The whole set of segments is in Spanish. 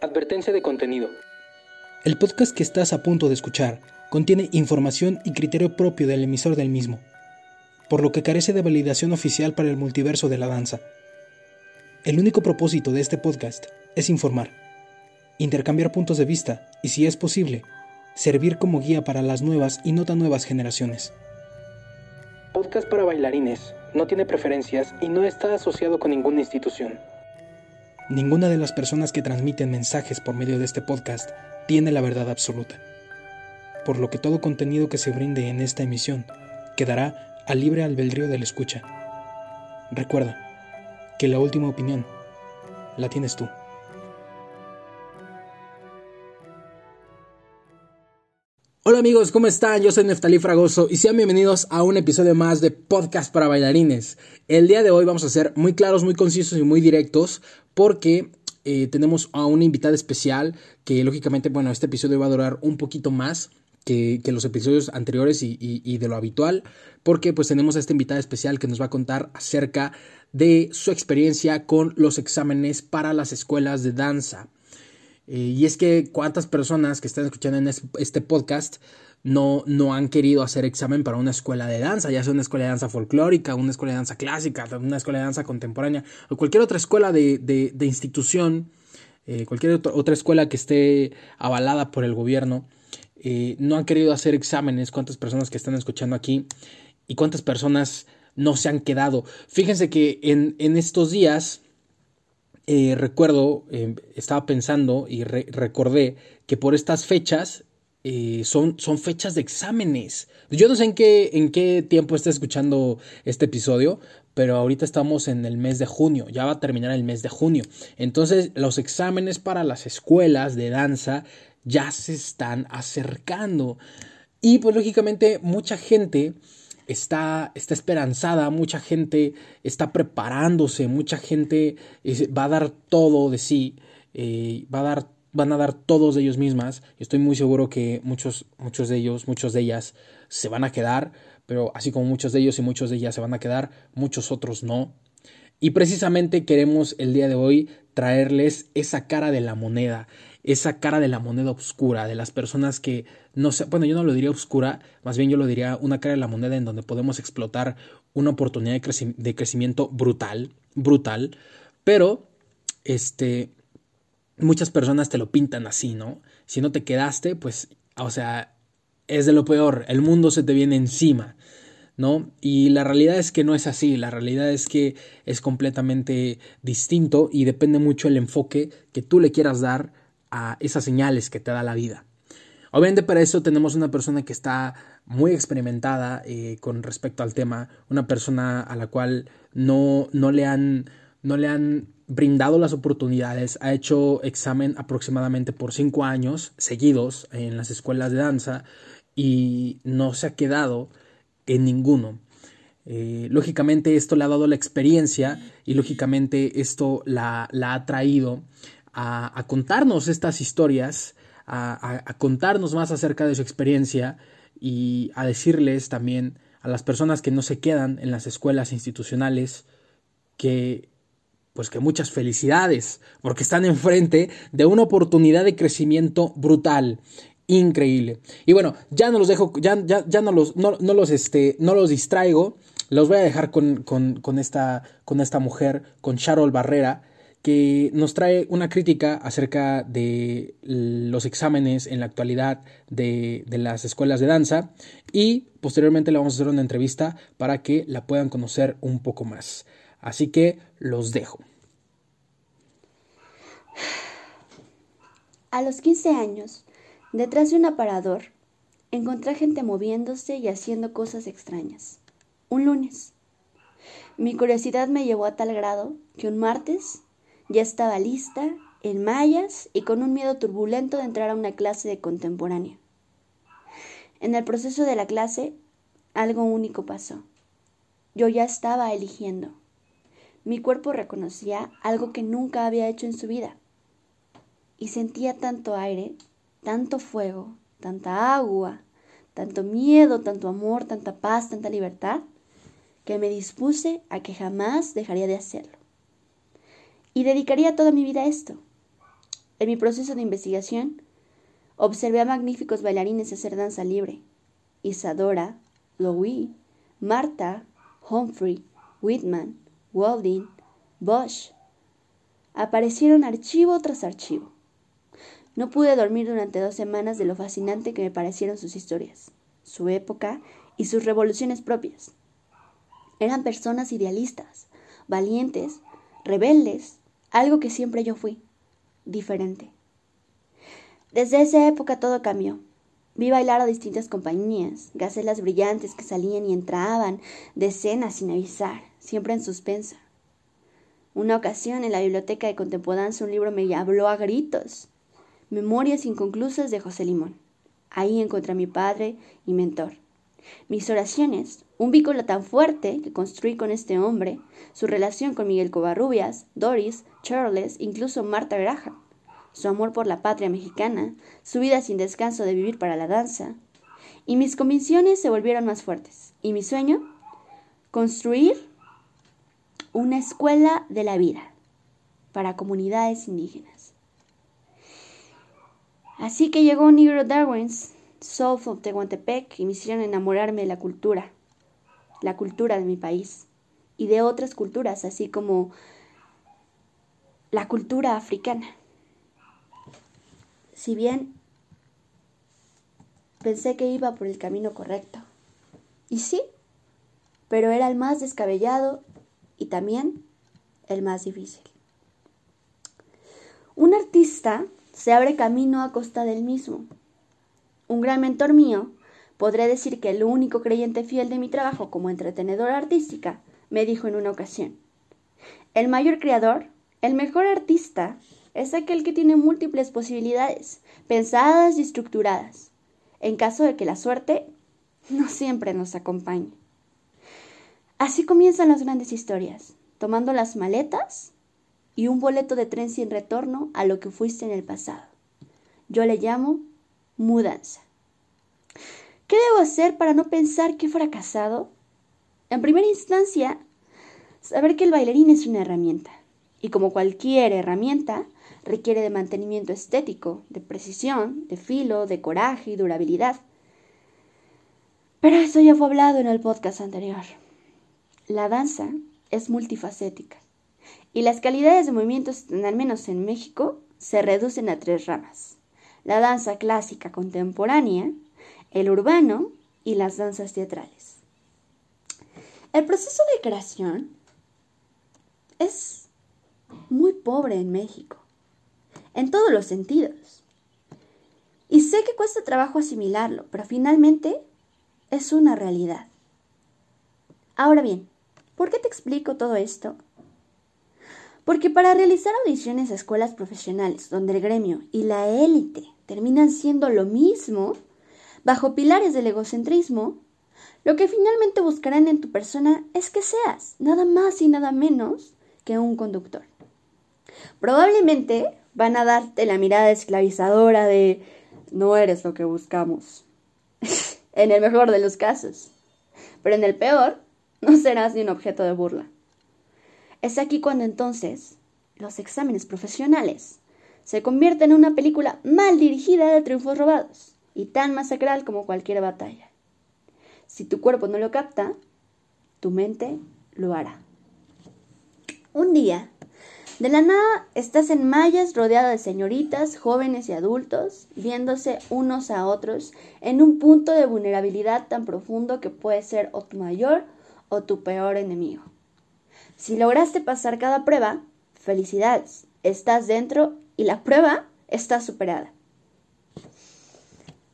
Advertencia de contenido. El podcast que estás a punto de escuchar contiene información y criterio propio del emisor del mismo, por lo que carece de validación oficial para el multiverso de la danza. El único propósito de este podcast es informar, intercambiar puntos de vista y, si es posible, servir como guía para las nuevas y no tan nuevas generaciones. Podcast para bailarines. No tiene preferencias y no está asociado con ninguna institución. Ninguna de las personas que transmiten mensajes por medio de este podcast tiene la verdad absoluta, por lo que todo contenido que se brinde en esta emisión quedará a libre albedrío del escucha. Recuerda que la última opinión la tienes tú. Hola amigos, ¿cómo están? Yo soy Neftalí Fragoso y sean bienvenidos a un episodio más de Podcast para Bailarines. El día de hoy vamos a ser muy claros, muy concisos y muy directos porque eh, tenemos a una invitada especial que lógicamente, bueno, este episodio va a durar un poquito más. Que, los episodios anteriores y, y, de lo habitual, porque pues tenemos a esta invitada especial que nos va a contar acerca de su experiencia con los exámenes para las escuelas de danza. Eh, y es que cuántas personas que están escuchando en este podcast no, no han querido hacer examen para una escuela de danza, ya sea una escuela de danza folclórica, una escuela de danza clásica, una escuela de danza contemporánea o cualquier otra escuela de, institución, eh, cualquier otra escuela que esté avalada por el gobierno. Eh, no han querido hacer exámenes, cuántas personas que están escuchando aquí y cuántas personas no se han quedado. Fíjense que en, en estos días eh, recuerdo, em, estaba pensando y recordé que por estas fechas eh, son, son, fechas de exámenes. Yo no sé en qué, en qué tiempo está escuchando este episodio, pero ahorita estamos en el mes de junio, ya va a terminar el mes de junio. Entonces los exámenes para las escuelas de danza ya se están acercando. Y pues lógicamente mucha gente está, está esperanzada, mucha gente está preparándose, mucha gente va a dar todo de sí, eh, va a dar, van a dar todos de ellos mismas. Estoy muy seguro que muchos, muchos de ellos, muchos de ellas se van a quedar, pero así como muchos de ellos y muchos de ellas se van a quedar, muchos otros no. Y precisamente queremos el día de hoy traerles esa cara de la moneda, esa cara de la moneda oscura, de las personas que no sé, bueno, yo no lo diría oscura, más bien yo lo diría una cara de la moneda en donde podemos explotar una oportunidad de, de crecimiento brutal, brutal, pero este muchas personas te lo pintan así, ¿no? Si no te quedaste, pues, o sea, es de lo peor, el mundo se te viene encima. ¿no? Y la realidad es que no es así, la realidad es que es completamente distinto y depende mucho el enfoque que tú le quieras dar a esas señales que te da la vida. Obviamente para eso tenemos una persona que está muy experimentada eh, con respecto al tema, una persona a la cual no, no, le han, no le han brindado las oportunidades, ha hecho examen aproximadamente por cinco años seguidos en las escuelas de danza y no se ha quedado en ninguno. Eh, lógicamente esto le ha dado la experiencia y lógicamente esto la, la ha traído a, contarnos estas historias, a, contarnos más acerca de su experiencia y a decirles también a las personas que no se quedan en las escuelas institucionales que pues que muchas felicidades porque están enfrente de una oportunidad de crecimiento brutal increíble. Y bueno, ya no los dejo, ya, ya, ya no los, no, no, los, este, no los distraigo. Los voy a dejar con, con, con, esta, con esta mujer, con Charol Barrera, que nos trae una crítica acerca de los exámenes en la actualidad de, de las escuelas de danza y posteriormente le vamos a hacer una entrevista para que la puedan conocer un poco más. Así que los dejo. A los 15 años, Detrás de un aparador, encontré gente moviéndose y haciendo cosas extrañas. Un lunes. Mi curiosidad me llevó a tal grado que un martes ya estaba lista, en mallas y con un miedo turbulento de entrar a una clase de contemporánea. En el proceso de la clase, algo único pasó. Yo ya estaba eligiendo. Mi cuerpo reconocía algo que nunca había hecho en su vida. Y sentía tanto aire tanto fuego, tanta agua, tanto miedo, tanto amor, tanta paz, tanta libertad, que me dispuse a que jamás dejaría de hacerlo. Y dedicaría toda mi vida a esto. En mi proceso de investigación, observé a magníficos bailarines hacer danza libre. Isadora, Louis, Marta, Humphrey, Whitman, Walding, Bosch. Aparecieron archivo tras archivo. No pude dormir durante dos semanas de lo fascinante que me parecieron sus historias, su época y sus revoluciones propias. Eran personas idealistas, valientes, rebeldes, algo que siempre yo fui, diferente. Desde esa época todo cambió. Vi bailar a distintas compañías, gacelas brillantes que salían y entraban de escena sin avisar, siempre en suspensa. Una ocasión en la biblioteca de Contempodanza un libro me habló a gritos. Memorias inconclusas de José Limón. Ahí encontré a mi padre y mentor. Mis oraciones, un vínculo tan fuerte que construí con este hombre, su relación con Miguel Covarrubias, Doris, Charles, incluso Marta Graham, su amor por la patria mexicana, su vida sin descanso de vivir para la danza, y mis convicciones se volvieron más fuertes. ¿Y mi sueño? Construir una escuela de la vida para comunidades indígenas. Así que llegó Negro Darwin's Soul of Tehuantepec y me hicieron enamorarme de la cultura, la cultura de mi país y de otras culturas, así como la cultura africana. Si bien pensé que iba por el camino correcto, y sí, pero era el más descabellado y también el más difícil. Un artista se abre camino a costa del mismo un gran mentor mío, podré decir que el único creyente fiel de mi trabajo como entretenedora artística, me dijo en una ocasión, el mayor creador, el mejor artista, es aquel que tiene múltiples posibilidades, pensadas y estructuradas, en caso de que la suerte no siempre nos acompañe. Así comienzan las grandes historias, tomando las maletas y un boleto de tren sin retorno a lo que fuiste en el pasado. Yo le llamo mudanza. ¿Qué debo hacer para no pensar que he fracasado? En primera instancia, saber que el bailarín es una herramienta, y como cualquier herramienta, requiere de mantenimiento estético, de precisión, de filo, de coraje y durabilidad. Pero eso ya fue hablado en el podcast anterior. La danza es multifacética, y las calidades de movimientos, al menos en México, se reducen a tres ramas la danza clásica contemporánea, el urbano y las danzas teatrales. El proceso de creación es muy pobre en México, en todos los sentidos. Y sé que cuesta trabajo asimilarlo, pero finalmente es una realidad. Ahora bien, ¿por qué te explico todo esto? Porque para realizar audiciones a escuelas profesionales, donde el gremio y la élite terminan siendo lo mismo, bajo pilares del egocentrismo, lo que finalmente buscarán en tu persona es que seas nada más y nada menos que un conductor. Probablemente van a darte la mirada esclavizadora de no eres lo que buscamos. en el mejor de los casos. Pero en el peor, no serás ni un objeto de burla. Es aquí cuando entonces los exámenes profesionales se convierten en una película mal dirigida de triunfos robados y tan masacral como cualquier batalla. Si tu cuerpo no lo capta, tu mente lo hará. Un día, de la nada estás en mallas rodeada de señoritas, jóvenes y adultos, viéndose unos a otros en un punto de vulnerabilidad tan profundo que puede ser o tu mayor o tu peor enemigo. Si lograste pasar cada prueba, felicidades, estás dentro y la prueba está superada.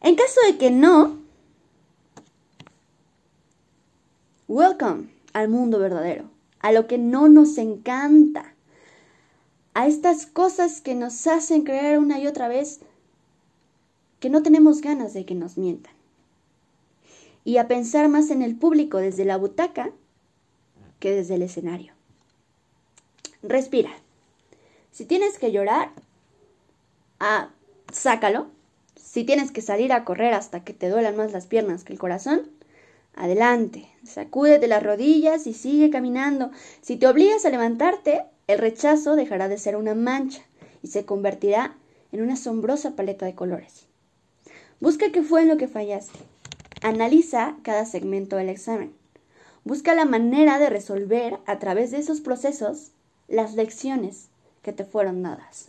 En caso de que no, welcome al mundo verdadero, a lo que no nos encanta, a estas cosas que nos hacen creer una y otra vez que no tenemos ganas de que nos mientan. Y a pensar más en el público desde la butaca que desde el escenario. Respira. Si tienes que llorar, ah, sácalo. Si tienes que salir a correr hasta que te duelan más las piernas que el corazón, adelante. Sacúdete las rodillas y sigue caminando. Si te obligas a levantarte, el rechazo dejará de ser una mancha y se convertirá en una asombrosa paleta de colores. Busca qué fue en lo que fallaste. Analiza cada segmento del examen. Busca la manera de resolver a través de esos procesos las lecciones que te fueron dadas.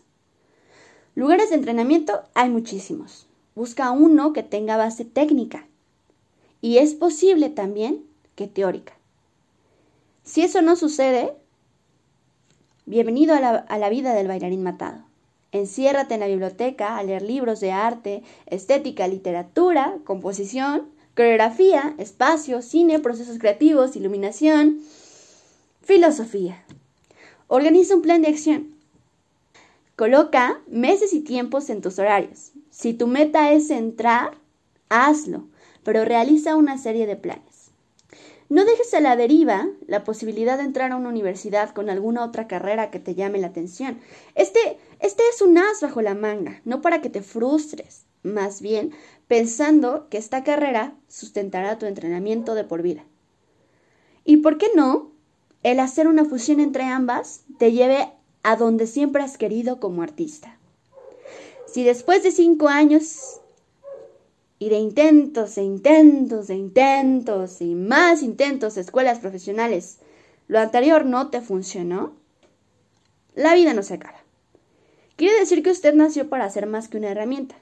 Lugares de entrenamiento hay muchísimos. Busca uno que tenga base técnica y es posible también que teórica. Si eso no sucede, bienvenido a la, a la vida del bailarín matado. Enciérrate en la biblioteca a leer libros de arte, estética, literatura, composición, coreografía, espacio, cine, procesos creativos, iluminación, filosofía. Organiza un plan de acción. Coloca meses y tiempos en tus horarios. Si tu meta es entrar, hazlo, pero realiza una serie de planes. No dejes a la deriva la posibilidad de entrar a una universidad con alguna otra carrera que te llame la atención. Este, este es un as bajo la manga, no para que te frustres, más bien pensando que esta carrera sustentará tu entrenamiento de por vida. ¿Y por qué no? El hacer una fusión entre ambas te lleve a donde siempre has querido como artista. Si después de cinco años y de intentos e intentos e intentos y más intentos de escuelas profesionales, lo anterior no te funcionó, la vida no se acaba. Quiere decir que usted nació para ser más que una herramienta.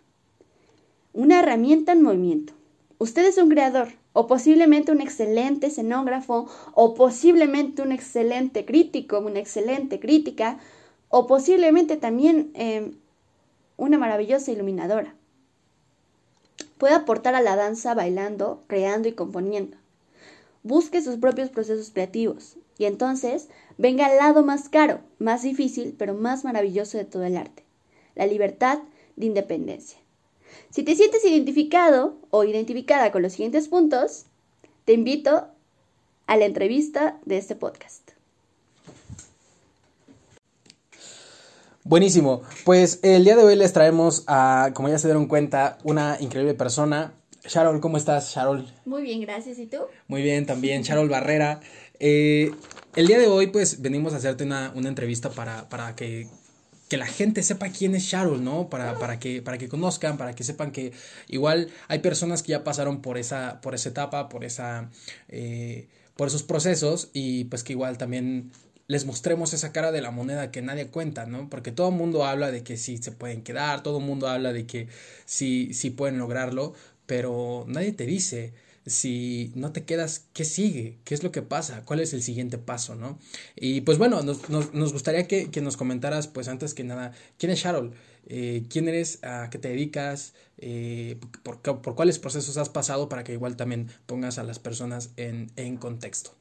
Una herramienta en movimiento. Usted es un creador, o posiblemente un excelente escenógrafo, o posiblemente un excelente crítico, una excelente crítica, o posiblemente también eh, una maravillosa iluminadora. Puede aportar a la danza bailando, creando y componiendo. Busque sus propios procesos creativos y entonces venga al lado más caro, más difícil, pero más maravilloso de todo el arte, la libertad de independencia. Si te sientes identificado o identificada con los siguientes puntos, te invito a la entrevista de este podcast. Buenísimo. Pues el día de hoy les traemos a, como ya se dieron cuenta, una increíble persona. Sharol, ¿cómo estás, Sharol? Muy bien, gracias. ¿Y tú? Muy bien, también, Sharol Barrera. Eh, el día de hoy, pues, venimos a hacerte una, una entrevista para, para que, que, la gente sepa quién es Sharol, ¿no? Para, para, que, para que conozcan, para que sepan que igual hay personas que ya pasaron por esa, por esa etapa, por esa... Eh, por esos procesos y pues que igual también les mostremos esa cara de la moneda que nadie cuenta, ¿no? Porque todo el mundo habla de que sí se pueden quedar, todo el mundo habla de que sí, sí pueden lograrlo, pero nadie te dice si no te quedas, ¿qué sigue? ¿Qué es lo que pasa? ¿Cuál es el siguiente paso, no? Y pues bueno, nos, nos, gustaría que, que, nos comentaras, pues antes que nada, ¿quién es Sharol? Eh, ¿Quién eres? ¿A qué te dedicas? Eh, por, por, cuáles procesos has pasado? Para que igual también pongas a las personas en, en contexto.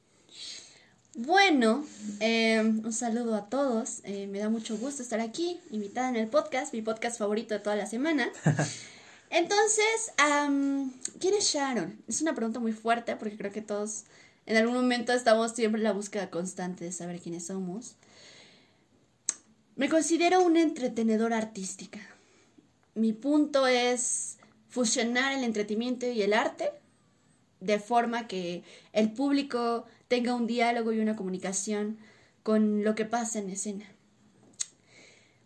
Bueno, eh, un saludo a todos. Eh, me da mucho gusto estar aquí, invitada en el podcast, mi podcast favorito de toda la semana. Entonces, um, ¿quién es Sharon? Es una pregunta muy fuerte porque creo que todos en algún momento estamos siempre en la búsqueda constante de saber quiénes somos. Me considero una entretenedora artística. Mi punto es fusionar el entretenimiento y el arte de forma que el público tenga un diálogo y una comunicación con lo que pasa en escena.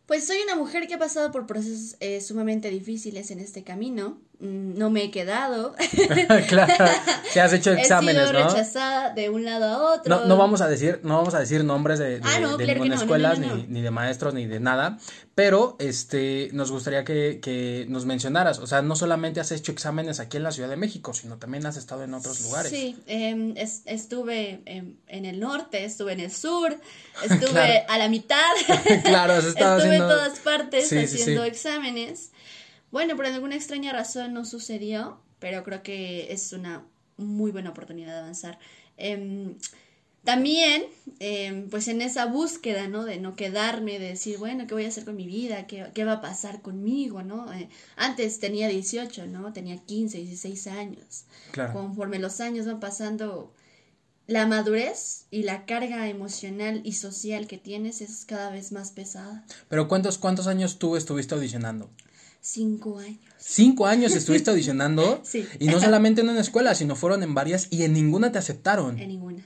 Pues soy una mujer que ha pasado por procesos eh, sumamente difíciles en este camino. Mm, no me he quedado. claro, se has hecho exámenes, he sido ¿no? rechazada de un lado a otro. No, no vamos a decir, no vamos a decir nombres de, de, ah, no, de claro ninguna no, escuela, no, ni, ni, de maestros, ni de nada. Pero este nos gustaría que, que, nos mencionaras. O sea, no solamente has hecho exámenes aquí en la Ciudad de México, sino también has estado en otros lugares. Sí, eh, es, estuve en, en, el norte, estuve en el sur, estuve claro. a la mitad. claro, has estado estuve haciendo... en todas partes sí, haciendo sí, sí. exámenes. Bueno, por alguna extraña razón no sucedió, pero creo que es una muy buena oportunidad de avanzar. Eh, también, eh, pues en esa búsqueda, ¿no? De no quedarme, de decir, bueno, ¿qué voy a hacer con mi vida? ¿Qué, qué va a pasar conmigo, no? Eh, antes tenía 18, ¿no? Tenía 15, 16 años. Claro. Conforme los años van pasando, la madurez y la carga emocional y social que tienes es cada vez más pesada. Pero ¿cuántos, cuántos años tú estuviste audicionando? Cinco años. Cinco años estuviste audicionando. sí. Y no solamente en una escuela, sino fueron en varias y en ninguna te aceptaron. En ninguna.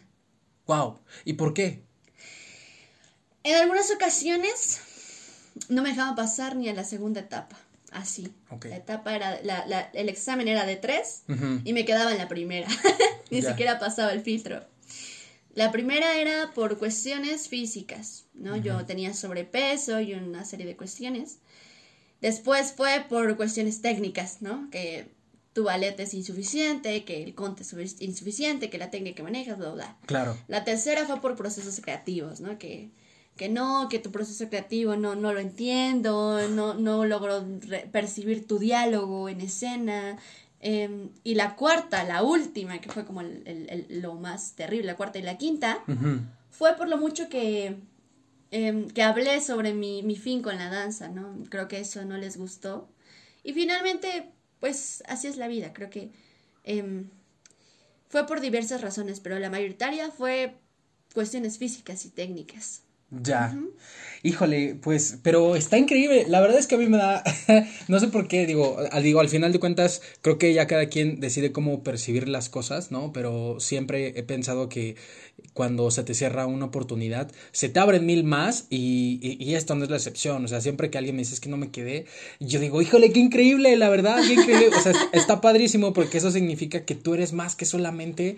Wow. ¿Y por qué? En algunas ocasiones no me dejaban pasar ni a la segunda etapa. Así. La etapa era, la, la- el examen era de tres y me quedaba en la primera. Ni Ya. siquiera pasaba el filtro. La primera era por cuestiones físicas, ¿no? Yo tenía sobrepeso y una serie de cuestiones. Después fue por cuestiones técnicas, ¿no? Que tu ballet es insuficiente, que el conte es sufic- insuficiente, que la técnica que manejas, bla, bla. Claro. La tercera fue por procesos creativos, ¿no? Que, que no, que tu proceso creativo no, no lo entiendo, no, no logro percibir tu diálogo en escena. Em, y la cuarta, la última, que fue como el- el- el- lo más terrible, la cuarta y la quinta, fue por lo mucho que, em, que hablé sobre mi, mi fin con la danza, ¿no? Creo que eso no les gustó. Y finalmente, pues así es la vida, creo que em, fue por diversas razones, pero la mayoritaria fue cuestiones físicas y técnicas. Ya. Híjole, pues, pero está increíble. La verdad es que a mí me da, no sé por qué, digo, al, digo, al final de cuentas, creo que ya cada quien decide cómo percibir las cosas, ¿no? Pero siempre he pensado que cuando se te cierra una oportunidad, se te abren mil más y, y, y esto no es la excepción. O sea, siempre que alguien me dice "Es que no me quedé, yo digo, híjole, qué increíble, la verdad, qué increíble. O sea, está padrísimo porque eso significa que tú eres más que solamente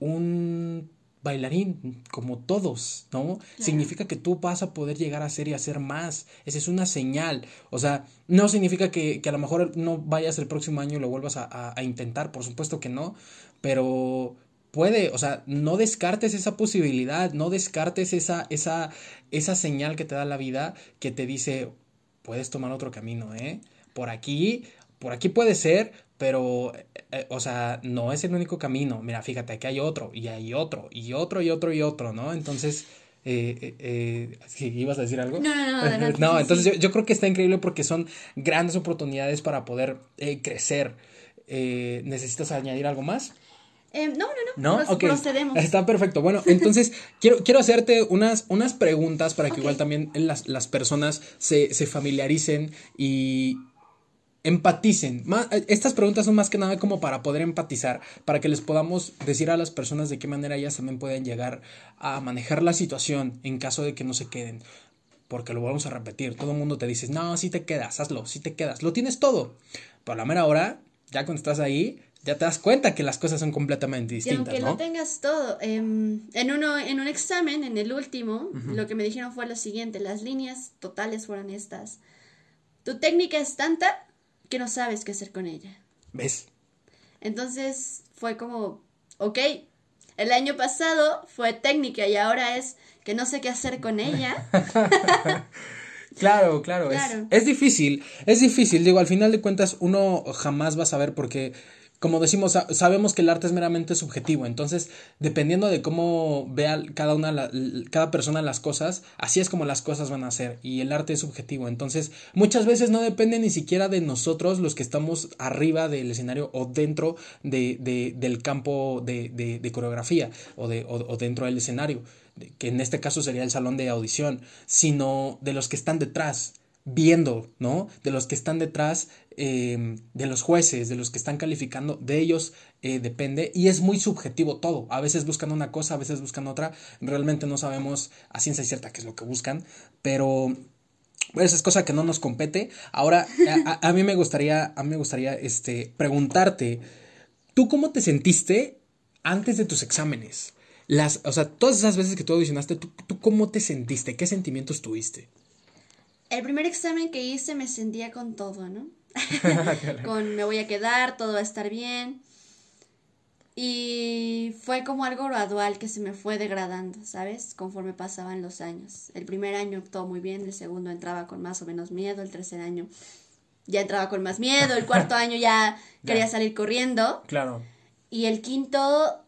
un bailarín, como todos, ¿no? Significa que tú vas a poder llegar a ser y hacer más. Esa es una señal. O sea, no significa que, que a lo mejor no vayas el próximo año y lo vuelvas a, a- a intentar, por supuesto que no, pero puede, o sea, no descartes esa posibilidad, no descartes esa, esa, esa señal que te da la vida que te dice, puedes tomar otro camino, ¿eh? Por aquí, por aquí puede ser, pero, eh, o sea, no es el único camino. Mira, fíjate, aquí hay otro, y hay otro, y otro, y otro, y otro, ¿no? Entonces, eh, eh, eh, ¿sí, ¿ibas a decir algo? No, no, no, adelante, no, entonces sí. yo, yo creo que está increíble porque son grandes oportunidades para poder eh, crecer. ¿Necesitas añadir algo más? No, no, no. ¿No? Pro- Ok. Procedemos. Está perfecto. Bueno, entonces quiero, quiero hacerte unas, unas preguntas para que igual también las, las personas se, se familiaricen y empaticen. Estas preguntas son más que nada como para poder empatizar, para que les podamos decir a las personas de qué manera ellas también pueden llegar a manejar la situación en caso de que no se queden. Porque lo vamos a repetir, todo el mundo te dice, no, si te quedas, hazlo, si te quedas, lo tienes todo. Pero a la mera hora, ya cuando estás ahí, ya te das cuenta que las cosas son completamente Y distintas, aunque ¿no? lo tengas todo, em, en, uno, en un examen, en el último, lo que me dijeron fue lo siguiente, las líneas totales fueron estas. Tu técnica es tanta que no sabes qué hacer con ella. ¿Ves? Entonces fue como, ok, el año pasado fue técnica y ahora es que no sé qué hacer con ella. Claro, claro, es- Claro. Es, difícil, es difícil, digo, al final de cuentas uno jamás va a saber porque, como decimos, sa- sabemos que el arte es meramente subjetivo, entonces, dependiendo de cómo vea cada una, cada persona las cosas, así es como las cosas van a ser, y el arte es subjetivo, entonces, muchas veces no depende ni siquiera de nosotros los que estamos arriba del escenario o dentro de, de- del campo de, coreografía o, de, o- dentro del escenario, que en este caso sería el salón de audición, sino de los que están detrás, viendo, ¿no? De los que están detrás, eh, de los jueces, de los que están calificando, de ellos eh, depende y es muy subjetivo todo. A veces buscan una cosa, a veces buscan otra, realmente no sabemos a ciencia cierta qué es lo que buscan, pero esa es cosa que no nos compete. Ahora, a, mí me gustaría, a mí me gustaría este, preguntarte, ¿tú cómo te sentiste antes de tus exámenes? Las, o sea, todas esas veces que tú audicionaste, ¿tú, ¿tú cómo te sentiste? ¿Qué sentimientos tuviste? El primer examen que hice me sentía con todo, ¿no? con me voy a quedar, todo va a estar bien. Y fue como algo gradual que se me fue degradando, ¿sabes? Conforme pasaban los años. El primer año todo muy bien, el segundo entraba con más o menos miedo, el tercer año ya entraba con más miedo, el cuarto año ya quería salir corriendo. Claro. Y el quinto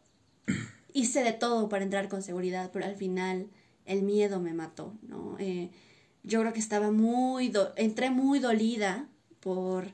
hice de todo para entrar con seguridad, pero al final el miedo me mató, ¿no? Eh, yo creo que estaba muy, do- entré muy dolida por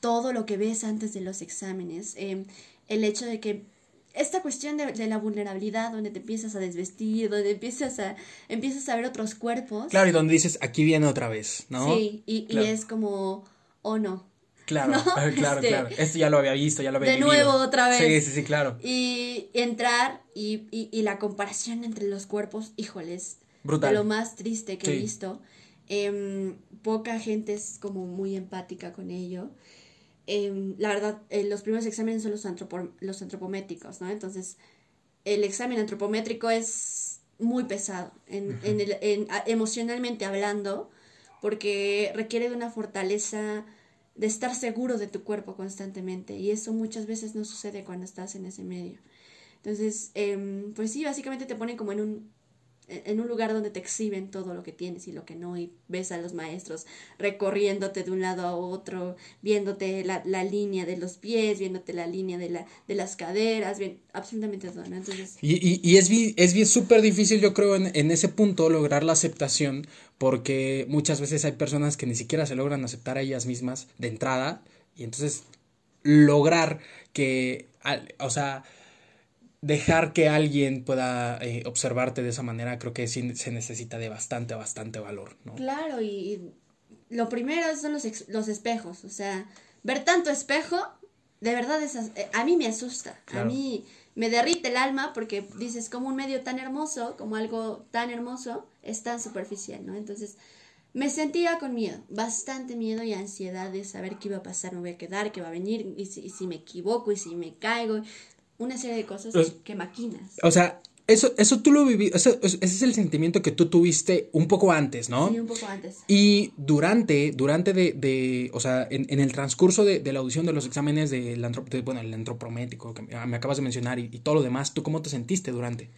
todo lo que ves antes de los exámenes. Eh, el hecho de que esta cuestión de, de la vulnerabilidad, donde te empiezas a desvestir, donde empiezas a, empiezas a ver otros cuerpos. Claro, y donde dices, aquí viene otra vez, ¿no? Sí, y, y es como, oh no, Claro, ¿no? claro, Este- claro. Esto ya lo había visto, ya lo había De vivido. nuevo, otra vez. Sí, sí, sí, claro. Y entrar y, y, y la comparación entre los cuerpos, híjoles, Brutal. de lo más triste que he visto. Em, poca gente es como muy empática con ello. Em, la verdad, eh, los primeros exámenes son los, los antropométricos, ¿no? Entonces, el examen antropométrico es muy pesado, en, en el, en, emocionalmente hablando, porque requiere de una fortaleza de estar seguro de tu cuerpo constantemente, y eso muchas veces no sucede cuando estás en ese medio. Entonces, eh, pues sí, básicamente te ponen como en un en un lugar donde te exhiben todo lo que tienes y lo que no, y ves a los maestros recorriéndote de un lado a otro, viéndote la, la línea de los pies, viéndote la línea de, la, de las caderas, bien, absolutamente todo, ¿no? Entonces... Y, y, y es bien, es súper difícil, yo creo, en, en ese punto lograr la aceptación, porque muchas veces hay personas que ni siquiera se logran aceptar a ellas mismas de entrada, y entonces lograr que, o sea, dejar que alguien pueda eh, observarte de esa manera, creo que sí se necesita de bastante, bastante valor, ¿no? Claro, y, lo primero son los, los espejos, o sea, ver tanto espejo, de verdad es, eh, a mí me asusta, a mí me derrite el alma porque dices, como un medio tan hermoso, como algo tan hermoso, es tan superficial, ¿no? Entonces, me sentía con miedo, bastante miedo y ansiedad de saber qué iba a pasar, me voy a quedar, qué va a venir, y si, y si me equivoco, y si me caigo, una serie de cosas que maquinas. O sea, eso, eso tú lo viviste, ese es el sentimiento que tú tuviste un poco antes, ¿no? Sí, un poco antes. Y durante, durante de, de o sea, en, en el transcurso de, de, la audición de los exámenes del de, bueno, el antropromético que me acabas de mencionar y, y, todo lo demás, ¿tú cómo te sentiste durante?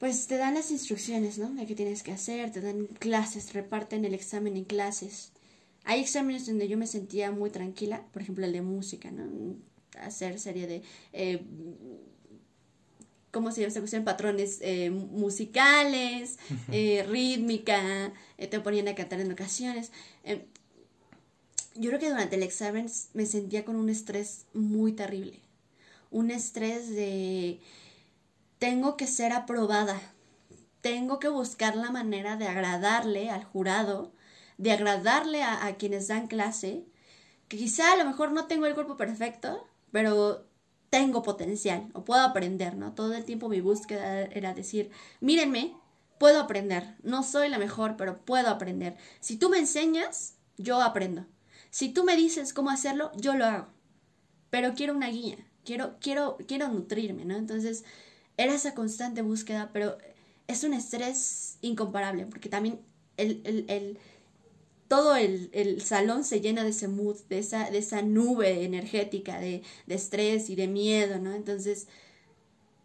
Pues te dan las instrucciones, ¿no? De qué tienes que hacer, te dan clases, reparten el examen en clases. Hay exámenes donde yo me sentía muy tranquila, por ejemplo el de música, ¿no? Hacer serie de... Eh, ¿Cómo se llama? Se usan patrones eh, musicales, eh, rítmica, eh, te ponían a cantar en ocasiones. Eh, yo creo que durante el examen me sentía con un estrés muy terrible. Un estrés de tengo que ser aprobada. Tengo que buscar la manera de agradarle al jurado, de agradarle a, a quienes dan clase, que quizá a lo mejor no tengo el cuerpo perfecto, pero tengo potencial o puedo aprender, ¿no? Todo el tiempo mi búsqueda era decir, mírenme, puedo aprender, no soy la mejor, pero puedo aprender. Si tú me enseñas, yo aprendo. Si tú me dices cómo hacerlo, yo lo hago. Pero quiero una guía, quiero, quiero, quiero nutrirme, ¿no? Entonces, era esa constante búsqueda, pero es un estrés incomparable, porque también el, el, el todo el, el, salón se llena de ese mood, de esa, de esa nube energética de, de estrés y de miedo, ¿no? Entonces,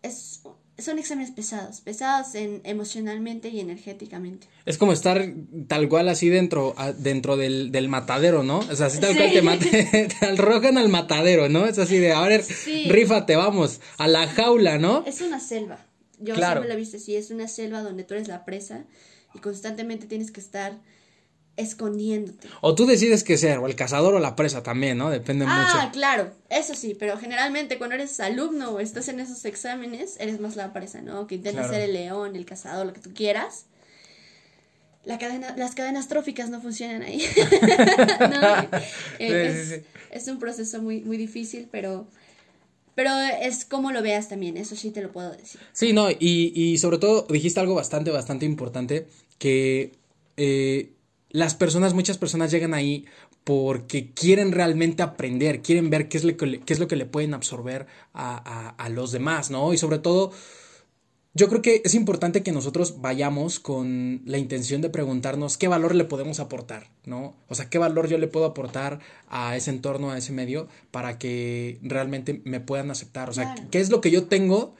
es, son exámenes pesados, pesados en, emocionalmente y energéticamente. Es como estar tal cual así dentro, dentro del, del matadero, ¿no? O sea, así tal sí. cual te, mate, te arrojan al matadero, ¿no? Es así de, a ver, sí. rífate, vamos, a la jaula, ¿no? Es una selva. Yo claro. siempre la he visto así, es una selva donde tú eres la presa y constantemente tienes que estar escondiéndote. O tú decides qué ser, o el cazador o la presa también, ¿no? Depende ah, mucho. Ah, claro, eso sí, pero generalmente cuando eres alumno o estás en esos exámenes, eres más la presa, ¿no? Que intentes claro. ser el león, el cazador, lo que tú quieras. La cadena, las cadenas tróficas no funcionan ahí. no, eh, sí, es, sí, sí. es, un proceso muy, muy difícil, pero, pero es como lo veas también, eso sí te lo puedo decir. Sí, no, y, y sobre todo dijiste algo bastante, bastante importante, que eh, las personas, muchas personas llegan ahí porque quieren realmente aprender, quieren ver qué es lo que le, qué es lo que le pueden absorber a, a, a, los demás, ¿no? Y sobre todo, yo creo que es importante que nosotros vayamos con la intención de preguntarnos qué valor le podemos aportar, ¿no? O sea, qué valor yo le puedo aportar a ese entorno, a ese medio, para que realmente me puedan aceptar. O sea, claro. qué es lo que yo tengo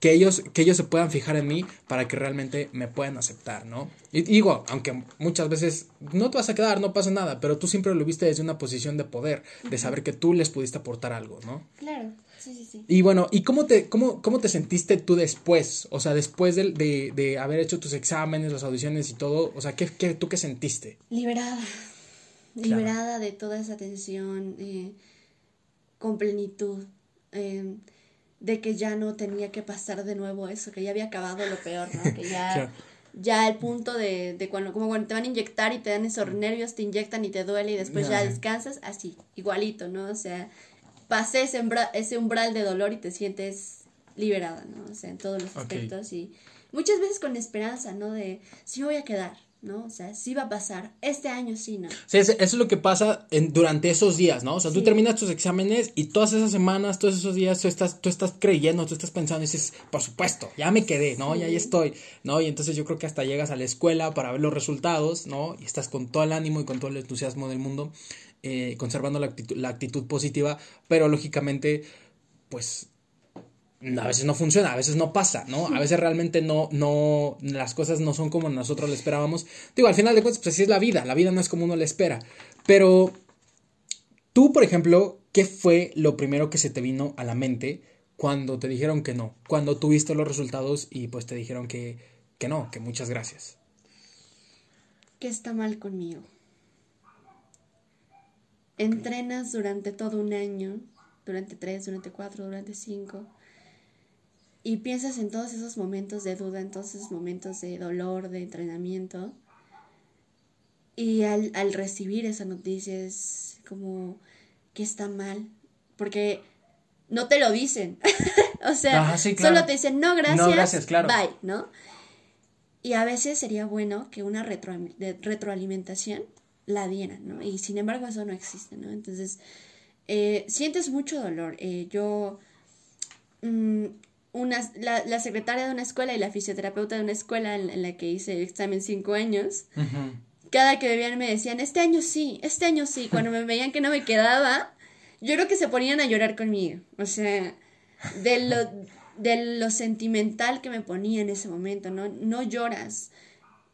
que ellos, que ellos se puedan fijar en mí para que realmente me puedan aceptar, ¿no? Y digo, aunque muchas veces no te vas a quedar, no pasa nada, pero tú siempre lo viste desde una posición de poder, de saber que tú les pudiste aportar algo, ¿no? Claro, sí, sí, sí. Y bueno, ¿y cómo te, cómo, cómo te sentiste tú después? O sea, después de, de, de haber hecho tus exámenes, las audiciones y todo, o sea, ¿qué, qué, ¿tú qué sentiste? Liberada, liberada de toda esa tensión, eh, con plenitud. Eh, de que ya no tenía que pasar de nuevo eso, que ya había acabado lo peor, ¿no? Que ya, ya el punto de, de cuando, como cuando te van a inyectar y te dan esos nervios, te inyectan y te duele y después ya descansas, así, igualito, ¿no? O sea, pasé ese, umbra, ese umbral de dolor y te sientes liberada, ¿no? O sea, en todos los aspectos y muchas veces con esperanza, ¿no? De, sí me voy a quedar, ¿no? O sea, sí va a pasar. Este año sí, ¿no? Sí, eso es lo que pasa en, durante esos días, ¿no? O sea, tú terminas tus exámenes y todas esas semanas, todos esos días, tú estás, tú estás creyendo, tú estás pensando y dices, por supuesto, ya me quedé, ¿no? Ya ahí estoy, ¿no? Y entonces yo creo que hasta llegas a la escuela para ver los resultados, ¿no? Y estás con todo el ánimo y con todo el entusiasmo del mundo, eh, conservando la actitud, la actitud positiva, pero lógicamente, pues a veces no funciona, a veces no pasa, ¿no? A veces realmente no, no, las cosas no son como nosotros le esperábamos. Digo, al final de cuentas, pues así es la vida, la vida no es como uno le espera. Pero tú, por ejemplo, ¿qué fue lo primero que se te vino a la mente cuando te dijeron que no? Cuando tuviste los resultados y pues te dijeron que, que no, que muchas gracias. ¿Qué está mal conmigo? Entrenas durante todo un año, durante tres, durante cuatro, durante cinco y piensas en todos esos momentos de duda, en todos esos momentos de dolor, de entrenamiento. Y al, recibir esa noticia es como que está mal, porque no te lo dicen. o sea, solo te dicen, no, gracias, claro. bye, ¿no? Y a veces sería bueno que una retroalimentación la dieran, ¿no? Y sin embargo eso no existe, ¿no? Entonces, eh, sientes mucho dolor. Eh, yo mm, una, la, la, secretaria de una escuela y la fisioterapeuta de una escuela en, la que hice el examen cinco años, cada que bebían me decían, este año sí, este año sí, cuando me veían que no me quedaba, yo creo que se ponían a llorar conmigo, o sea, de lo, de lo sentimental que me ponía en ese momento, no, no lloras.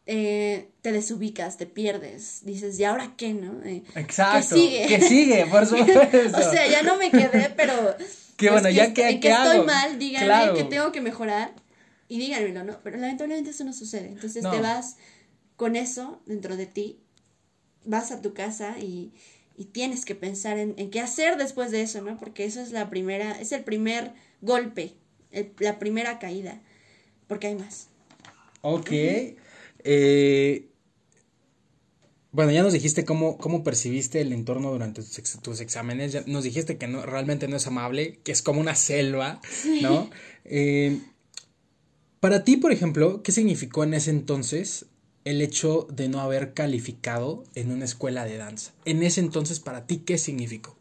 Eh, te desubicas, te pierdes, dices, ¿y ahora qué, no? Eh, Exacto. ¿Qué sigue? ¿Qué sigue? Por supuesto. o sea, ya no me quedé, pero que bueno, ya que, que estoy mal, díganme que tengo que mejorar y díganmelo, ¿no? Pero lamentablemente eso no sucede. Entonces te vas con eso dentro de ti, vas a tu casa y, y tienes que pensar en, en, qué hacer después de eso, ¿no? Porque eso es la primera, es el primer golpe, la primera caída, porque hay más. Ok. eh, bueno, ya nos dijiste cómo, cómo percibiste el entorno durante tus, exámenes, ya nos dijiste que no, realmente no es amable, que es como una selva, ¿no? Eh, para ti, por ejemplo, ¿qué significó en ese entonces el hecho de no haber calificado en una escuela de danza? En ese entonces, para ti, ¿qué significó?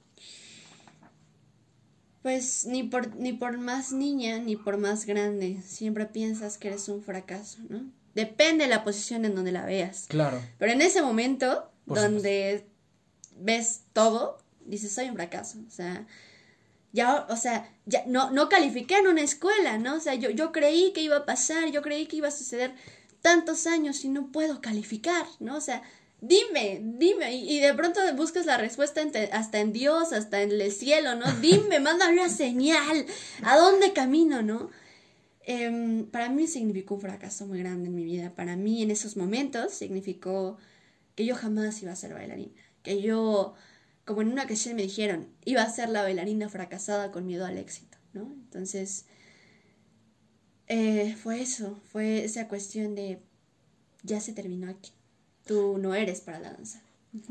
Pues ni por, ni por más niña ni por más grande, siempre piensas que eres un fracaso, ¿no? Depende de la posición en donde la veas. Claro. Pero en ese momento, donde ves todo, dices, soy un fracaso. O sea, ya, o sea, ya no, no califiqué en una escuela, ¿no? O sea, yo, yo creí que iba a pasar, yo creí que iba a suceder tantos años y no puedo calificar, ¿no? O sea, dime, dime. Y, de pronto buscas la respuesta hasta en Dios, hasta en el cielo, ¿no? Dime, mándame una señal. ¿A dónde camino, no? Em, para mí significó un fracaso muy grande en mi vida. Para mí en esos momentos significó que yo jamás iba a ser bailarina. Que yo, como en una ocasión me dijeron, iba a ser la bailarina fracasada con miedo al éxito, ¿no? Entonces, eh, fue eso, fue esa cuestión de, ya se terminó aquí. Tú no eres para la danza.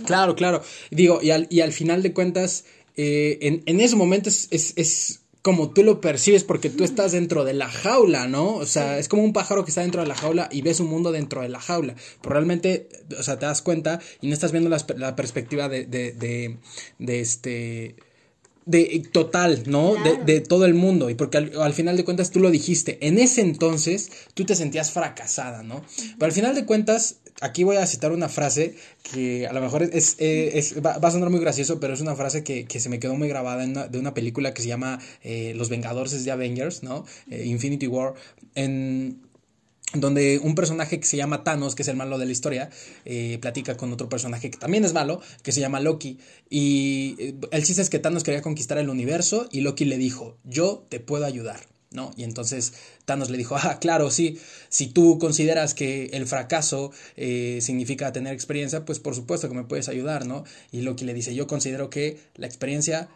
Claro, claro. Digo, y al, y al final de cuentas, eh, en, en ese momento es, es como tú lo percibes porque tú estás dentro de la jaula, ¿no? O sea, es como un pájaro que está dentro de la jaula y ves un mundo dentro de la jaula. Pero realmente, o sea, te das cuenta y no estás viendo la, perspectiva de, de, de, de, este de total, ¿no? De, de, todo el mundo. Y porque al, final de cuentas tú lo dijiste. En ese entonces tú te sentías fracasada, ¿no? Pero al final de cuentas aquí voy a citar una frase que a lo mejor es, es, va, a sonar muy gracioso, pero es una frase que, se me quedó muy grabada en de una película que se llama eh, Los Vengadores de Avengers, ¿no? Eh, Infinity War, en donde un personaje que se llama Thanos, que es el malo de la historia, eh, platica con otro personaje que también es malo, que se llama Loki. Y el chiste es que Thanos quería conquistar el universo y Loki le dijo, yo te puedo ayudar. ¿no? Y entonces Thanos le dijo, ah, claro, sí, si tú consideras que el fracaso eh, significa tener experiencia, pues por supuesto que me puedes ayudar, ¿no? Y Loki le dice, yo considero que la experiencia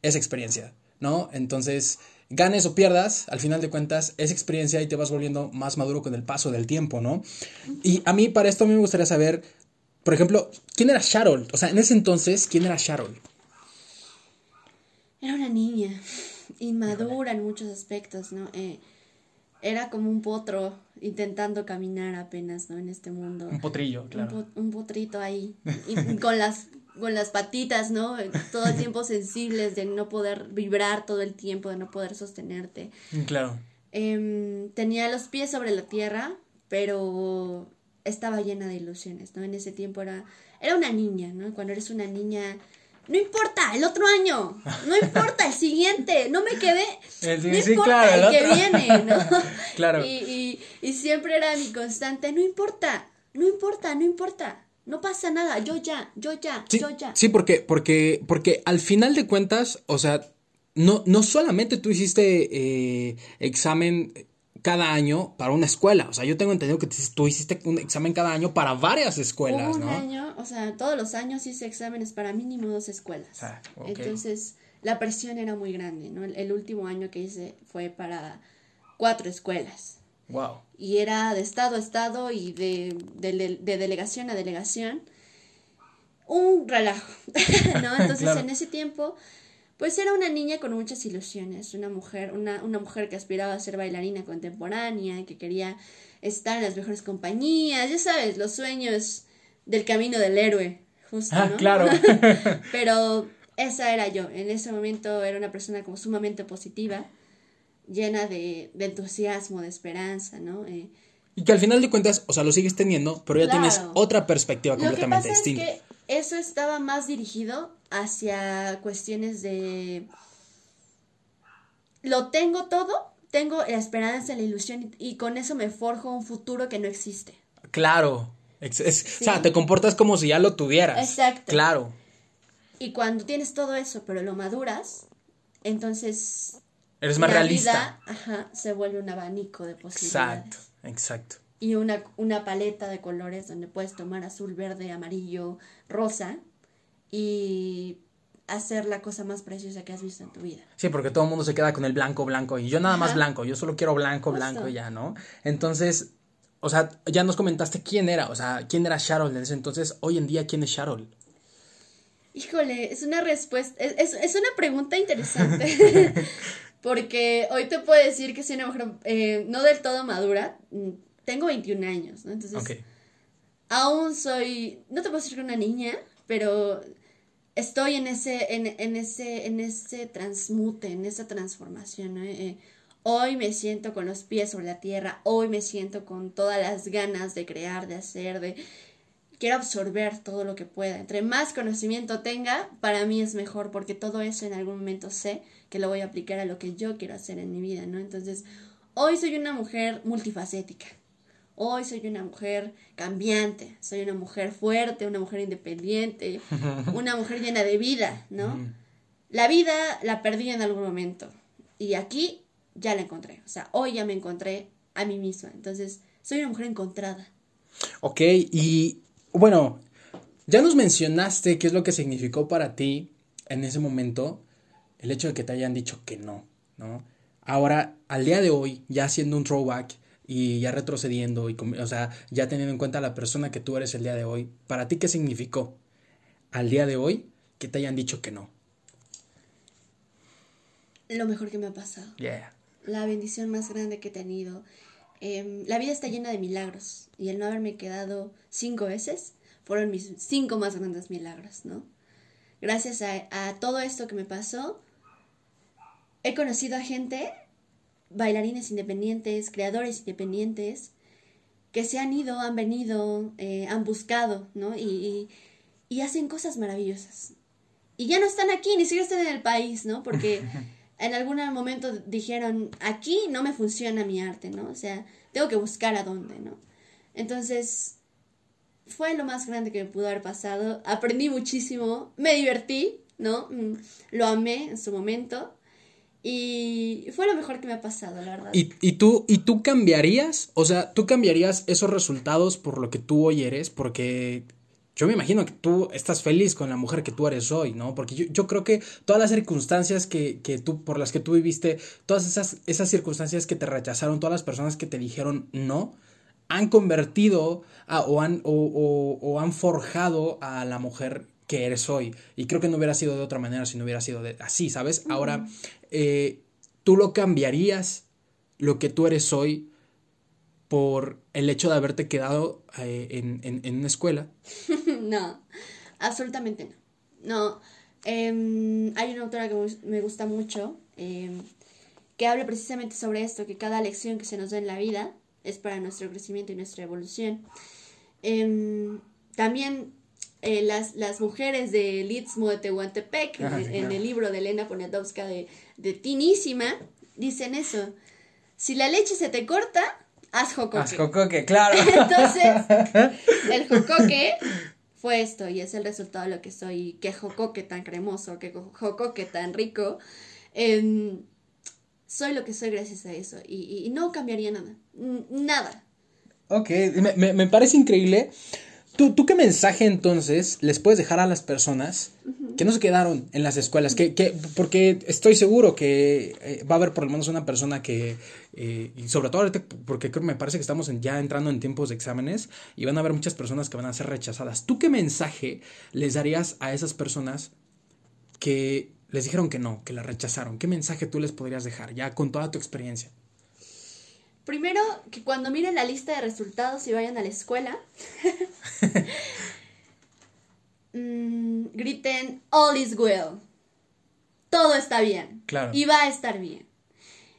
es experiencia, ¿no? Entonces, ganes o pierdas, al final de cuentas, es experiencia y te vas volviendo más maduro con el paso del tiempo, ¿no? Y a mí, para esto, a mí me gustaría saber, por ejemplo, ¿quién era Sharol? O sea, en ese entonces, ¿quién era Sharol? Era una niña inmadura en muchos aspectos, ¿no? Eh, era como un potro intentando caminar apenas, ¿no? En este mundo. Un potrillo, claro. Un, po- un potrito ahí, y con las con las patitas, ¿no? Todo el tiempo sensibles de no poder vibrar todo el tiempo, de no poder sostenerte. Mm, Claro. Em, tenía los pies sobre la tierra, pero estaba llena de ilusiones, ¿no? En ese tiempo era, era una niña, ¿no? Cuando eres una niña, no importa, el otro año, no importa, el siguiente, no me quedé, El no sí- importa, claro, el, el que viene, ¿no? Claro. Y, y, y siempre era mi constante, no importa, no importa, no importa, no pasa nada, yo ya, yo ya, Sí, yo ya. sí, porque, porque, porque al final de cuentas, o sea, no, no solamente tú hiciste eh, examen cada año para una escuela, o sea, yo tengo entendido que tú hiciste un examen cada año para varias escuelas, un ¿no? año, o sea, todos los años hice exámenes para mínimo dos escuelas. Ah. Entonces, la presión era muy grande, ¿no? El, el último año que hice fue para cuatro escuelas. Wow. Y era de estado a estado y de, de, de- de delegación a delegación. Un relajo, ¿no? Entonces, Claro. en ese tiempo, pues era una niña con muchas ilusiones, una mujer, una, una mujer que aspiraba a ser bailarina contemporánea, que quería estar en las mejores compañías, ya sabes, los sueños del camino del héroe, justo, Ah, ¿no? claro. Pero esa era yo, en ese momento era una persona como sumamente positiva, llena de, de entusiasmo, de esperanza, ¿no? Eh, Y que al final de cuentas, o sea, lo sigues teniendo, pero ya Claro. tienes otra perspectiva completamente distinta. es que eso estaba más dirigido hacia cuestiones de lo tengo todo, tengo la esperanza, la ilusión y, con eso me forjo un futuro que no existe. Claro. Ex- es- O sea, te comportas como si ya lo tuvieras. Exacto. Claro. Y cuando tienes todo eso, pero lo maduras, entonces Eres más la realista. vida, ajá, se vuelve un abanico de posibilidades. Exacto, exacto. Y una, una paleta de colores donde puedes tomar azul, verde, amarillo, rosa y hacer la cosa más preciosa que has visto en tu vida. Sí, porque todo el mundo se queda con el blanco, blanco. Y yo nada más Ajá. blanco. Yo solo quiero blanco, Justo. blanco y ya, ¿no? Entonces, o sea, ya nos comentaste quién era. O sea, quién era Sharol en ese entonces. Hoy en día, ¿quién es Sharol? Híjole, es una respuesta, es, es, es una pregunta interesante. Porque hoy te puedo decir que soy una mujer eh, no del todo madura. mm, Tengo 21 años, ¿no? Entonces, aún soy, no te puedo decir que una niña, pero estoy en ese, en, en ese, en ese transmute, en esa transformación, ¿no? Eh, hoy me siento con los pies sobre la tierra, hoy me siento con todas las ganas de crear, de hacer, de quiero absorber todo lo que pueda. Entre más conocimiento tenga, para mí es mejor, porque todo eso en algún momento sé que lo voy a aplicar a lo que yo quiero hacer en mi vida, ¿no? Entonces, hoy soy una mujer multifacética. Hoy soy una mujer cambiante, soy una mujer fuerte, una mujer independiente, una mujer llena de vida, ¿no? La vida la perdí en algún momento y aquí ya la encontré, o sea, hoy ya me encontré a mí misma, entonces soy una mujer encontrada. Ok, y bueno, ya nos mencionaste qué es lo que significó para ti en ese momento el hecho de que te hayan dicho que no, ¿no? Ahora, al día de hoy, ya haciendo un throwback y ya retrocediendo, y, o sea, ya teniendo en cuenta la persona que tú eres el día de hoy, ¿para ti qué significó al día de hoy que te hayan dicho que no? Lo mejor que me ha pasado, Yeah. la bendición más grande que he tenido. Em, la vida está llena de milagros y el no haberme quedado cinco veces fueron mis cinco más grandes milagros, ¿no? Gracias a, todo esto que me pasó, he conocido a gente, bailarines independientes, creadores independientes, que se han ido, han venido, eh, han buscado, ¿no? Y, y, y hacen cosas maravillosas. Y ya no están aquí, ni siquiera están en el país, ¿no? Porque en algún momento dijeron, aquí no me funciona mi arte, ¿no? O sea, tengo que buscar a dónde, ¿no? Entonces, fue lo más grande que me pudo haber pasado. Aprendí muchísimo, me divertí, ¿no? Mm, Lo amé en su momento. Y fue lo mejor que me ha pasado, la verdad. ¿Y, y tú, ¿Y tú cambiarías? O sea, ¿tú cambiarías esos resultados por lo que tú hoy eres? Porque yo me imagino que tú estás feliz con la mujer que tú eres hoy, ¿no? Porque yo, yo creo que todas las circunstancias que, que tú, por las que tú viviste, todas esas, esas circunstancias que te rechazaron, todas las personas que te dijeron no, han convertido a- o, han, o, o- o han forjado a la mujer que eres hoy. Y creo que no hubiera sido de otra manera si no hubiera sido de, así, ¿sabes? Ahora, eh, ¿tú lo cambiarías lo que tú eres hoy por el hecho de haberte quedado eh, en, en, en, una escuela. no, absolutamente no. No, eh, hay una autora que me gusta mucho eh, que habla precisamente sobre esto, que cada lección que se nos da en la vida es para nuestro crecimiento y nuestra evolución. Em, también eh, las, las mujeres de Istmo de Tehuantepec, ah, en, el libro de Elena Poniatowska de, de Tinísima, dicen eso. Si la leche se te corta, haz jocoque. Haz jocoque, claro. Entonces, el jocoque fue esto y es el resultado de lo que soy. Qué jocoque tan cremoso, qué jocoque tan rico. Em, soy lo que soy gracias a eso y, y no cambiaría nada. Nada. Ok, me, me, parece increíble. ¿Tú, ¿Tú, qué mensaje entonces les puedes dejar a las personas que no se quedaron en las escuelas? Que, que porque estoy seguro que eh, va a haber por lo menos una persona que, eh, y sobre todo ahorita, porque creo, me parece que estamos ya entrando en tiempos de exámenes y van a haber muchas personas que van a ser rechazadas. ¿Tú qué mensaje les darías a esas personas que les dijeron que no, que la rechazaron? ¿Qué mensaje tú les podrías dejar ya con toda tu experiencia? Primero, que cuando miren la lista de resultados y vayan a la escuela, mm, griten All is well. Todo está bien. Claro. Y va a estar bien.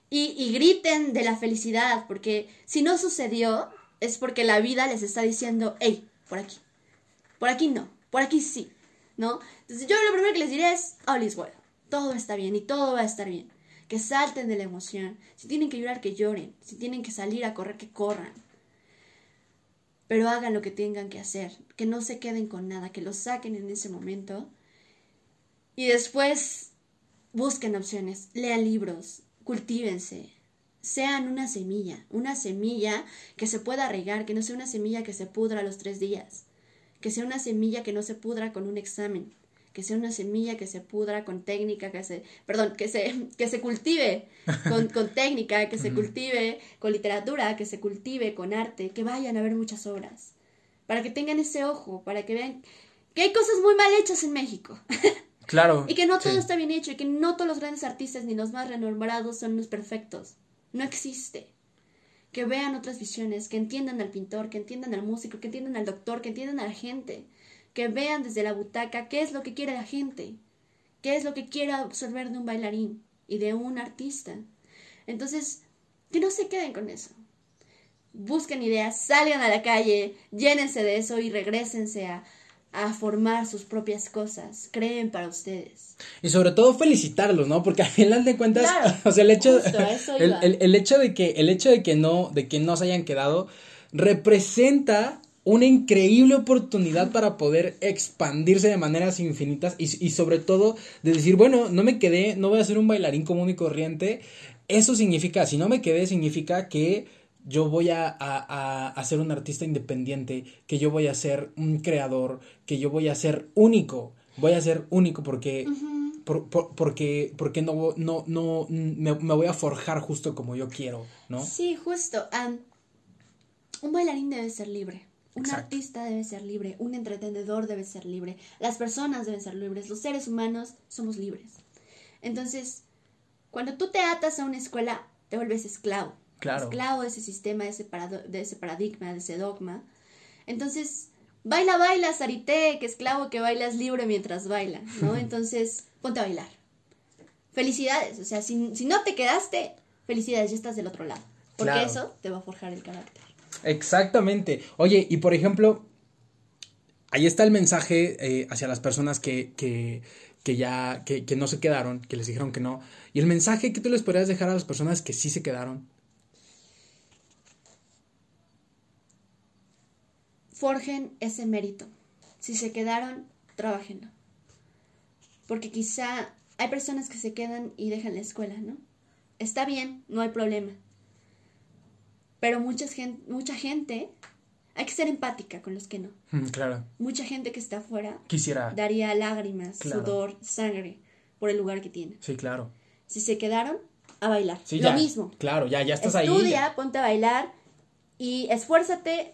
Y, y griten de la felicidad, porque si no sucedió, es porque la vida les está diciendo, hey, por aquí. Por aquí no, por aquí sí. ¿No? Entonces yo lo primero que les diré es All is well. Todo está bien y todo va a estar bien que salten de la emoción. Si tienen que llorar, que lloren. Si tienen que salir a correr, que corran. Pero hagan lo que tengan que hacer, que no se queden con nada, que lo saquen en ese momento. Y después busquen opciones, lean libros, cultívense, sean una semilla, una semilla que se pueda regar, que no sea una semilla que se pudra a los tres días, que sea una semilla que no se pudra con un examen, que sea una semilla que se pudra con técnica, que se, perdón, que se, que se cultive con, con técnica, que se cultive con literatura, que se cultive con arte, que vayan a ver muchas obras, para que tengan ese ojo, para que vean que hay cosas muy mal hechas en México. Claro. y que no todo está bien hecho, y que no todos los grandes artistas ni los más renombrados son los perfectos. No existe. Que vean otras visiones, que entiendan al pintor, que entiendan al músico, que entiendan al doctor, que entiendan a la gente que vean desde la butaca qué es lo que quiere la gente, qué es lo que quiere absorber de un bailarín y de un artista. Entonces, que no se queden con eso. Busquen ideas, salgan a la calle, llénense de eso y regresense a, a formar sus propias cosas, creen para ustedes. Y sobre todo felicitarlos, ¿no? Porque al final de cuentas, o sea, el hecho, el, el, el, hecho de que, el hecho de que no, de que no se hayan quedado, representa una increíble oportunidad para poder expandirse de maneras infinitas y, y, sobre todo de decir, bueno, no me quedé, no voy a ser un bailarín común y corriente. Eso significa, si no me quedé, significa que yo voy a, a, a, ser un artista independiente, que yo voy a ser un creador, que yo voy a ser único, voy a ser único porque... Por, por, porque porque no, no, no me, me, voy a forjar justo como yo quiero, ¿no? Sí, justo. un bailarín debe ser libre. Un artista debe ser libre, un entretenedor debe ser libre, las personas deben ser libres, los seres humanos somos libres. Entonces, cuando tú te atas a una escuela, te vuelves esclavo. Claro. Esclavo de ese sistema, de ese, de ese paradigma, de ese dogma. Entonces, baila, baila, Sarité, que esclavo que bailas libre mientras baila, ¿no? Entonces, ponte a bailar. Felicidades, o sea, si, si no te quedaste, felicidades, ya estás del otro lado. Porque eso te va a forjar el carácter. Exactamente. Oye, y por ejemplo, ahí está el mensaje eh, hacia las personas que, que, que ya, que, que, no se quedaron, que les dijeron que no. Y el mensaje que tú les podrías dejar a las personas que sí se quedaron. Forjen ese mérito. Si se quedaron, trabajenlo. Porque quizá hay personas que se quedan y dejan la escuela, ¿no? Está bien, no hay problema. Pero mucha gente, mucha gente, hay que ser empática con los que no. Mm, claro. Mucha gente que está afuera quisiera daría lágrimas, sudor, sangre por el lugar que tiene. Sí, claro. Si se quedaron, a bailar. Sí, Lo mismo. Claro, ya, ya estás Estudia, ahí. Estudia, ponte a bailar y esfuérzate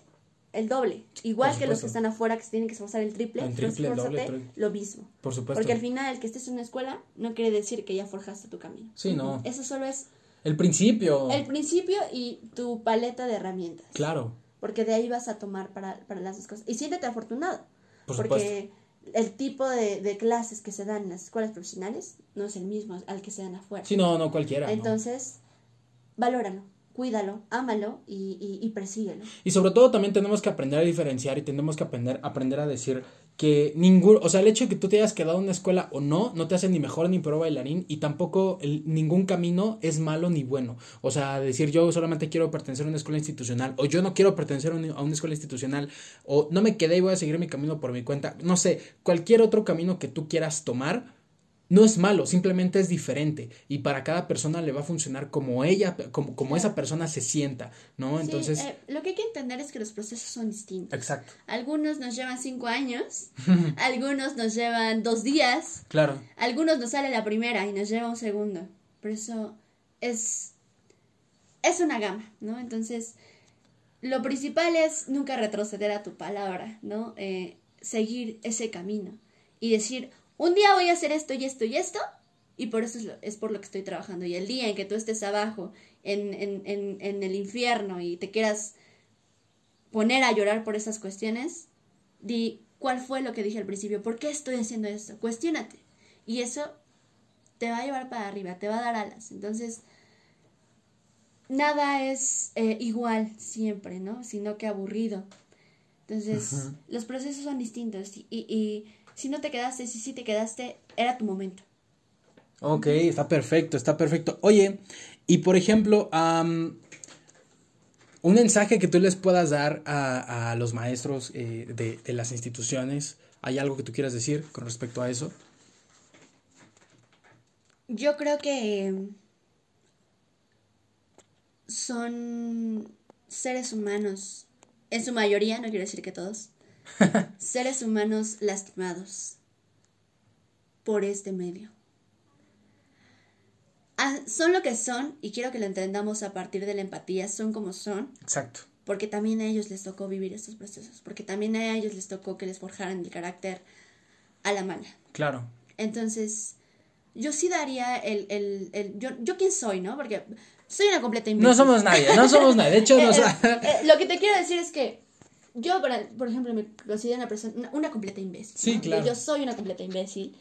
el doble. Igual que los que están afuera que se tienen que esforzar el triple, el triple el doble, lo mismo. Por supuesto. Porque al final el que estés en una escuela no quiere decir que ya forjaste tu camino. Sí, no. Eso solo es El principio. El principio y tu paleta de herramientas. Claro. Porque de ahí vas a tomar para, para las dos cosas. Y siéntete afortunado. Por porque el tipo de, de, clases que se dan en las escuelas profesionales no es el mismo al que se dan afuera. Sí, no, no cualquiera. Entonces, valóralo cuídalo, ámalo y, y, y, persíguelo. Y sobre todo también tenemos que aprender a diferenciar y tenemos que aprender, aprender a decir que ningún, o sea, el hecho de que tú te hayas quedado en una escuela o no, no te hace ni mejor ni peor bailarín y tampoco el, ningún camino es malo ni bueno. O sea, decir yo solamente quiero pertenecer a una escuela institucional o yo no quiero pertenecer a una escuela institucional o no me quedé y voy a seguir mi camino por mi cuenta. No sé, cualquier otro camino que tú quieras tomar no es malo, simplemente es diferente y para cada persona le va a funcionar como ella, como, como esa persona se sienta, ¿no? Entonces... Eh, lo que hay que entender es que los procesos son distintos. Exacto. Algunos nos llevan cinco años, algunos nos llevan dos días. Claro. Algunos nos sale la primera y nos lleva un segundo. Por eso es, es una gama, ¿no? Entonces, lo principal es nunca retroceder a tu palabra, ¿no? Eh, seguir ese camino y decir, un día voy a hacer esto y esto y esto, y por eso es, por lo que estoy trabajando. Y el día en que tú estés abajo, en, en, en, el infierno, y te quieras poner a llorar por esas cuestiones, di cuál fue lo que dije al principio, por qué estoy haciendo esto, cuestiónate. Y eso te va a llevar para arriba, te va a dar alas. Entonces, nada es eh, igual siempre, ¿no? Sino que aburrido. Entonces, los procesos son distintos y, y si no te quedaste, si sí te quedaste, era tu momento. Ok, está perfecto, está perfecto. Oye, y por ejemplo, un mensaje que tú les puedas dar a, los maestros eh, de, de, las instituciones, ¿hay algo que tú quieras decir con respecto a eso? Yo creo que son seres humanos, en su mayoría, no quiero decir que todos, seres humanos lastimados por este medio. Ah, son lo que son y quiero que lo entendamos a partir de la empatía, son como son. Exacto. Porque también a ellos les tocó vivir estos procesos, porque también a ellos les tocó que les forjaran el carácter a la mala. Claro. Entonces, yo sí daría el, el, el yo, yo quién soy, ¿no? Porque soy una completa imbécil. No somos nadie, no somos nadie. De hecho, eh, eh, lo que te quiero decir es que yo, por ejemplo, me considero una persona, una, completa imbécil. Sí, claro. Yo soy una completa imbécil.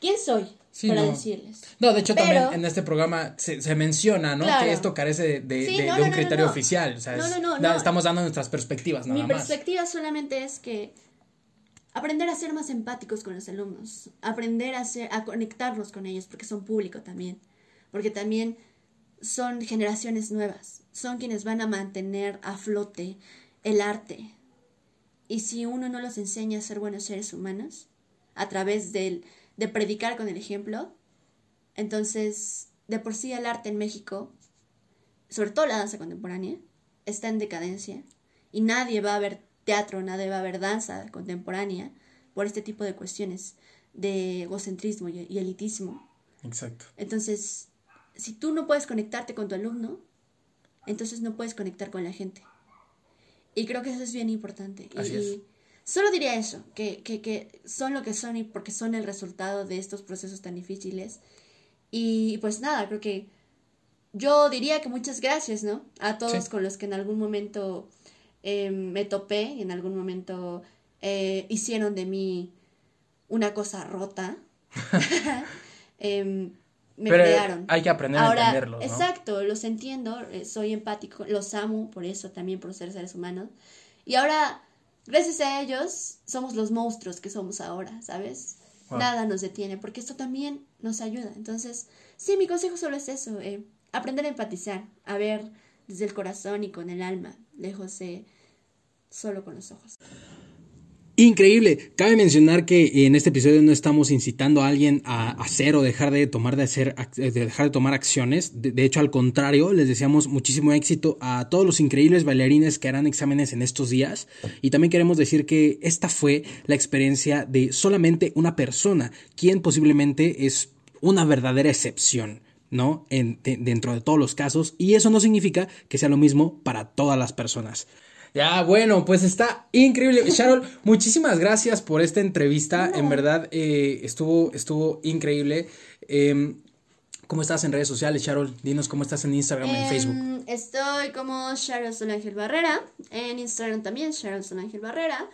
¿Quién soy? para decirles. No, de hecho también en este programa se, se menciona, ¿no? Que esto carece de, de, un criterio oficial. O sea, estamos dando nuestras perspectivas, nada Mi perspectiva solamente es que aprender a ser más empáticos con los alumnos, aprender a, ser, a conectarnos con ellos, porque son público también, porque también son generaciones nuevas, son quienes van a mantener a flote el arte, y si uno no los enseña a ser buenos seres humanos, a través de, de predicar con el ejemplo, entonces, de por sí el arte en México, sobre todo la danza contemporánea, está en decadencia y nadie va a ver teatro, nadie va a ver danza contemporánea por este tipo de cuestiones de egocentrismo y elitismo. Exacto. Entonces, si tú no puedes conectarte con tu alumno, entonces no puedes conectar con la gente. Y creo que eso es bien importante. y, solo diría eso, que, que, que, son lo que son y porque son el resultado de estos procesos tan difíciles. Y pues nada, creo que yo diría que muchas gracias, ¿no? A todos con los que en algún momento eh, me topé y en algún momento eh, hicieron de mí una cosa rota. eh, me crearon. Hay que aprender a entenderlos. Exacto, los entiendo, eh, soy empático, los amo por eso también, por ser seres humanos. Y ahora, gracias a ellos, somos los monstruos que somos ahora, ¿sabes? Nada nos detiene, porque esto también nos ayuda. Entonces, sí, mi consejo solo es eso, eh, aprender a empatizar, a ver desde el corazón y con el alma, lejos de solo con los ojos. Increíble. Cabe mencionar que en este episodio no estamos incitando a alguien a hacer o dejar de tomar de hacer, de dejar de tomar acciones. De, hecho, al contrario, les deseamos muchísimo éxito a todos los increíbles bailarines que harán exámenes en estos días. Y también queremos decir que esta fue la experiencia de solamente una persona, quien posiblemente es una verdadera excepción. ¿no? En, dentro de todos los casos, y eso no significa que sea lo mismo para todas las personas. Ya, bueno, pues está increíble. Sharol, muchísimas gracias por esta entrevista. En verdad, eh, estuvo, estuvo increíble. Em, ¿Cómo estás en redes sociales, Charol? Dinos cómo estás en Instagram y en Facebook. Em, estoy como Sharon Ángel Barrera. En Instagram también, Sharon Ángel Barrera.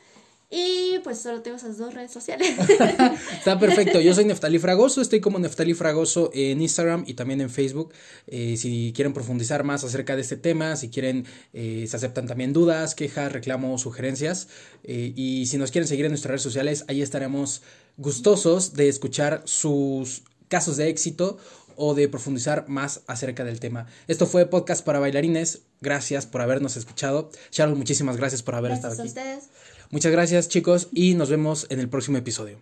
Y pues solo tengo esas dos redes sociales. Está perfecto. Yo soy Neftalí Fragoso. Estoy como Neftalí Fragoso en Instagram y también en Facebook. Eh, si quieren profundizar más acerca de este tema, si quieren, eh, se aceptan también dudas, quejas, reclamos, sugerencias. Eh, y si nos quieren seguir en nuestras redes sociales, ahí estaremos gustosos de escuchar sus casos de éxito o de profundizar más acerca del tema. Esto fue Podcast para Bailarines. Gracias por habernos escuchado. Sharon, muchísimas gracias por haber Gracias estado a aquí. ustedes. Muchas gracias chicos y nos vemos en el próximo episodio.